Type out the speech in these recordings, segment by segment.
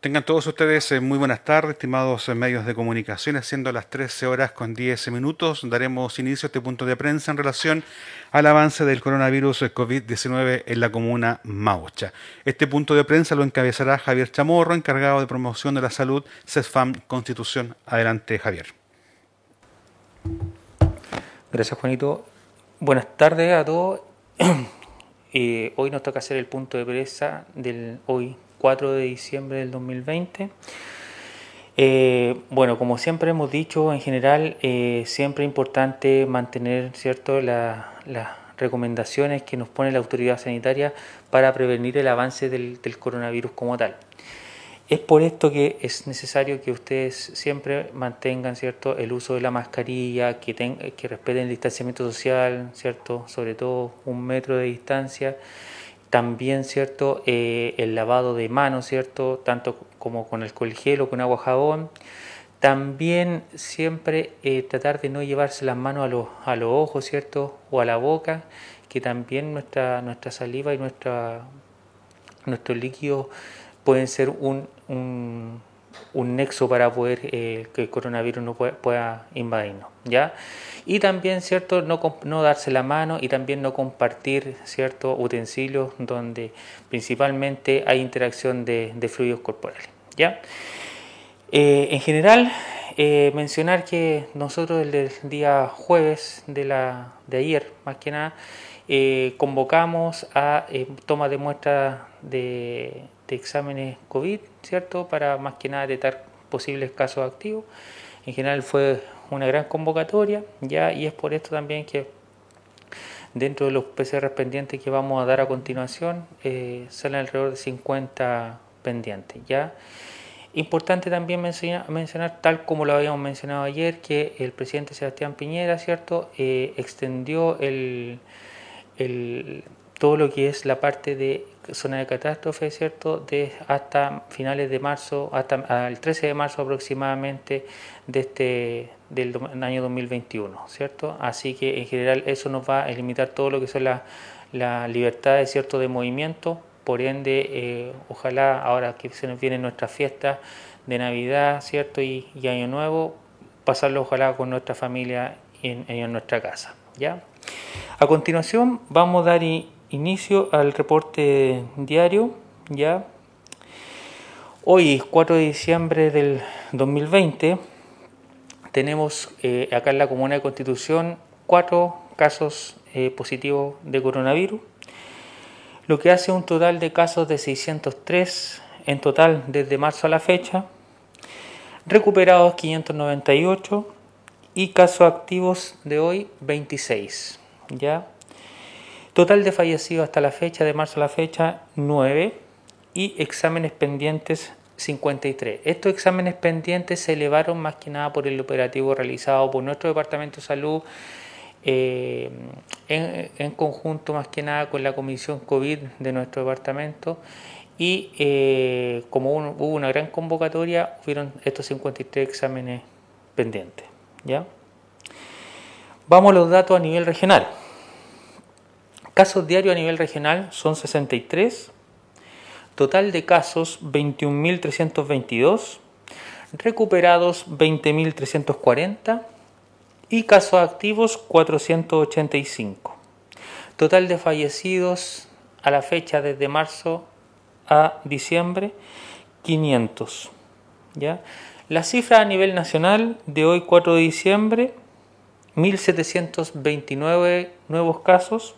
Tengan todos ustedes eh, muy buenas tardes, estimados eh, medios de comunicación. Siendo las 13 horas con 10 minutos, daremos inicio a este punto de prensa en relación al avance del coronavirus eh, COVID-19 en la comuna Maucha. Este punto de prensa lo encabezará Javier Chamorro, encargado de promoción de la salud, CESFAM Constitución. Adelante, Javier. Gracias, Juanito. Buenas tardes a todos. hoy nos toca hacer el punto de prensa del hoy 4 de diciembre del 2020. Eh, bueno, como siempre hemos dicho, en general, eh, siempre es importante mantener cierto las recomendaciones que nos pone la autoridad sanitaria para prevenir el avance del, coronavirus como tal. Es por esto que es necesario que ustedes siempre mantengan cierto el uso de la mascarilla, que, que respeten el distanciamiento social, cierto, sobre todo un metro de distancia también, ¿cierto? Eh, el lavado de manos, ¿cierto? Tanto como con alcohol gel o con agua jabón. También siempre eh, tratar de no llevarse las manos a los, a los ojos, ¿cierto? O a la boca, que también nuestra, nuestra saliva y nuestra, nuestros líquidos pueden ser un, un, un nexo para poder eh, que el coronavirus no pueda, pueda invadirnos, ¿ya? y también cierto no, no darse la mano y también no compartir ciertos utensilios donde principalmente hay interacción de, fluidos corporales ya eh, en general eh, mencionar que nosotros el, día jueves de la de ayer más que nada convocamos a toma de muestras de, exámenes COVID, ¿cierto? Para más que nada detectar posibles casos activos. En general fue una gran convocatoria, ya, y es por esto también que dentro de los PCR pendientes que vamos a dar a continuación, eh, salen alrededor de 50 pendientes, ya. Importante también mencionar, tal como lo habíamos mencionado ayer, que el presidente Sebastián Piñera, ¿cierto?, eh, extendió el, todo lo que es la parte de zona de catástrofe, ¿cierto?, de hasta finales de marzo, hasta el 13 de marzo aproximadamente de este del año 2021, ¿cierto? Así que en general eso nos va a limitar todo lo que son las la libertades, ¿cierto?, de movimiento, por ende, eh, ojalá ahora que se nos vienen nuestras fiestas de Navidad, ¿cierto?, y, Año Nuevo, pasarlo ojalá con nuestra familia en, en nuestra casa, ¿ya? A continuación vamos a dar inicio al reporte diario, ¿ya? Hoy, 4 de diciembre del 2020, tenemos eh, acá en la Comuna de Constitución cuatro casos eh, positivos de coronavirus, lo que hace un total de casos de 603 en total desde marzo a la fecha, recuperados 598 y casos activos de hoy 26. ¿ya? Total de fallecidos hasta la fecha, de marzo a la fecha, 9 y exámenes pendientes 53. Estos exámenes pendientes se elevaron más que nada por el operativo realizado por nuestro Departamento de Salud eh, en, conjunto más que nada con la Comisión COVID de nuestro departamento y eh, como hubo una gran convocatoria, fueron estos 53 exámenes pendientes. ¿ya? Vamos a los datos a nivel regional. Casos diarios a nivel regional son 63 Total de casos 21.322, recuperados 20.340 y casos activos 485. Total de fallecidos a la fecha desde marzo a diciembre 500. ¿ya? La cifra a nivel nacional de hoy 4 de diciembre 1.729 nuevos casos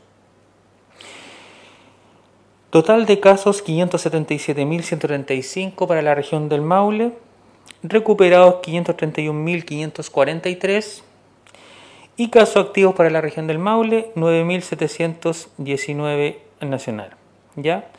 Total de casos 577.135 para la región del Maule, recuperados 531.543 y casos activos para la región del Maule 9.719 en nacional. ¿ya?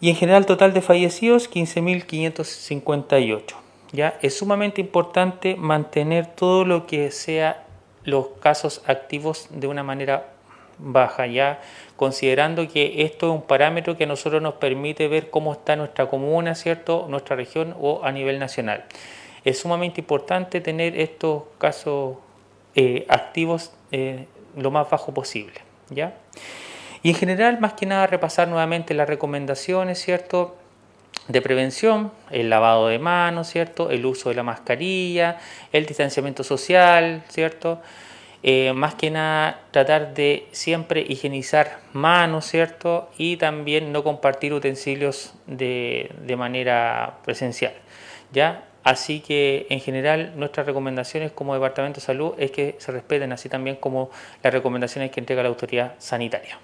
Y en general total de fallecidos 15.558. ¿ya? Es sumamente importante mantener todo lo que sea los casos activos de una manera baja, ya considerando que esto es un parámetro que a nosotros nos permite ver cómo está nuestra comuna, ¿cierto? nuestra región o a nivel nacional. Es sumamente importante tener estos casos eh, activos eh, lo más bajo posible. ¿ya? Y en general, más que nada, repasar nuevamente las recomendaciones, ¿cierto? de prevención, el lavado de manos, ¿cierto? El uso de la mascarilla, el distanciamiento social, ¿cierto? Eh, más que nada tratar de siempre higienizar manos, ¿cierto? Y también no compartir utensilios de, de manera presencial, ¿ya? Así que en general nuestras recomendaciones como Departamento de Salud es que se respeten, así también como las recomendaciones que entrega la autoridad sanitaria.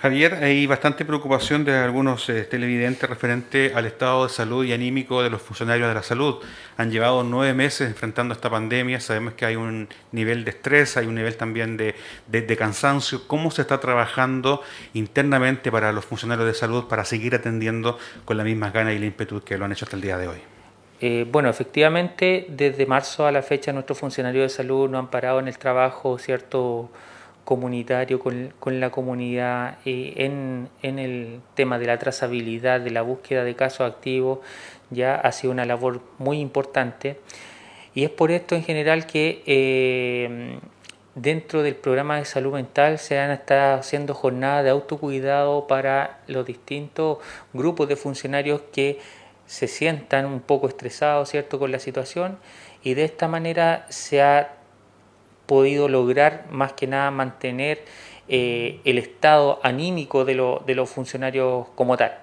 Javier, hay bastante preocupación de algunos eh, televidentes referente al estado de salud y anímico de los funcionarios de la salud. Han llevado nueve meses enfrentando esta pandemia, sabemos que hay un nivel de estrés, hay un nivel también de, de cansancio. ¿Cómo se está trabajando internamente para los funcionarios de salud para seguir atendiendo con la misma gana y la ímpetu que lo han hecho hasta el día de hoy? Eh, bueno, efectivamente, desde marzo a la fecha nuestros funcionarios de salud no han parado en el trabajo, ¿cierto?, comunitario con, la comunidad eh, en, el tema de la trazabilidad, de la búsqueda de casos activos, ya ha sido una labor muy importante. Y es por esto en general que eh, dentro del programa de salud mental se han estado haciendo jornadas de autocuidado para los distintos grupos de funcionarios que se sientan un poco estresados ¿cierto? con la situación y de esta manera se ha podido lograr más que nada mantener eh, el estado anímico de, de, los funcionarios como tal.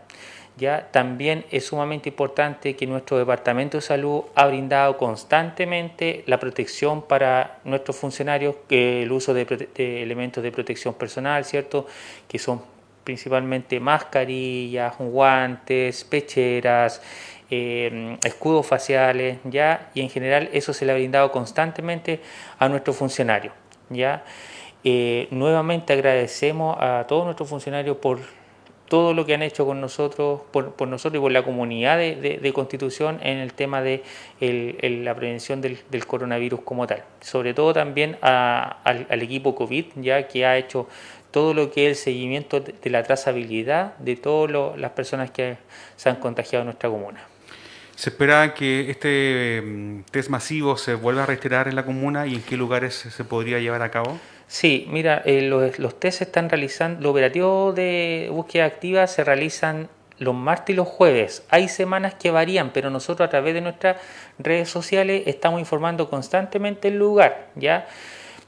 ¿ya? También es sumamente importante que nuestro Departamento de Salud ha brindado constantemente la protección para nuestros funcionarios, el uso de, de elementos de protección personal, ¿cierto? que son principalmente mascarillas, guantes, pecheras, eh, escudos faciales, ¿ya? Y en general eso se le ha brindado constantemente a nuestros funcionarios, ¿ya? Eh, nuevamente agradecemos a todos nuestros funcionarios por todo lo que han hecho con nosotros, por, nosotros y por la comunidad de, Constitución en el tema de la prevención del, coronavirus como tal. Sobre todo también al, equipo COVID, ya que ha hecho todo lo que es el seguimiento de, la trazabilidad de todas las personas que se han contagiado en nuestra comuna. ¿Se espera que este mm, test masivo se vuelva a reiterar en la comuna y en qué lugares se podría llevar a cabo? Sí, mira, eh, los, los test se están realizando, los operativos de búsqueda activa se realizan los martes y los jueves. Hay semanas que varían, pero nosotros a través de nuestras redes sociales estamos informando constantemente el lugar, ¿ya?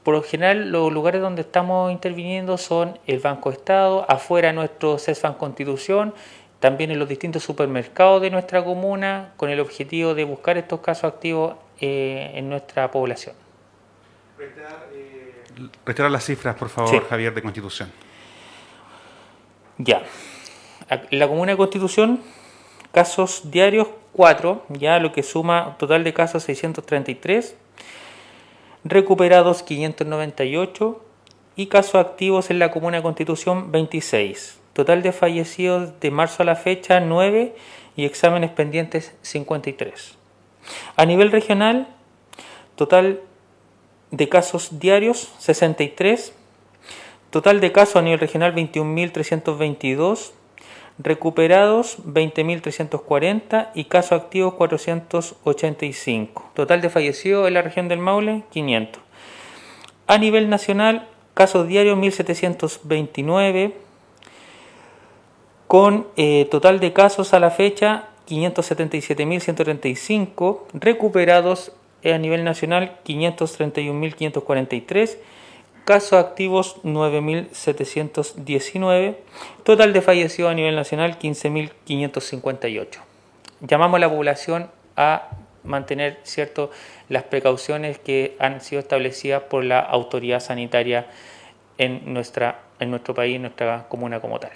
Por lo general, los lugares donde estamos interviniendo son el Banco Estado, afuera nuestro CESFAN Constitución también en los distintos supermercados de nuestra comuna con el objetivo de buscar estos casos activos eh, en nuestra población. Retirar, eh, las cifras, por favor, Javier, de Constitución. Ya. En la comuna de Constitución, casos diarios 4, ya lo que suma total de casos 633, recuperados 598 y casos activos en la comuna de Constitución 26. Total de fallecidos de marzo a la fecha 9 y exámenes pendientes 53. A nivel regional, total de casos diarios 63. Total de casos a nivel regional 21.322. Recuperados 20.340 y casos activos 485. Total de fallecidos en la región del Maule 500. A nivel nacional, casos diarios 1.729 con eh, total de casos a la fecha 577.135, recuperados a nivel nacional 531.543, casos activos 9.719, total de fallecidos a nivel nacional 15.558. Llamamos a la población a mantener cierto, las precauciones que han sido establecidas por la autoridad sanitaria en, nuestra, en nuestro país, en nuestra comuna como tal.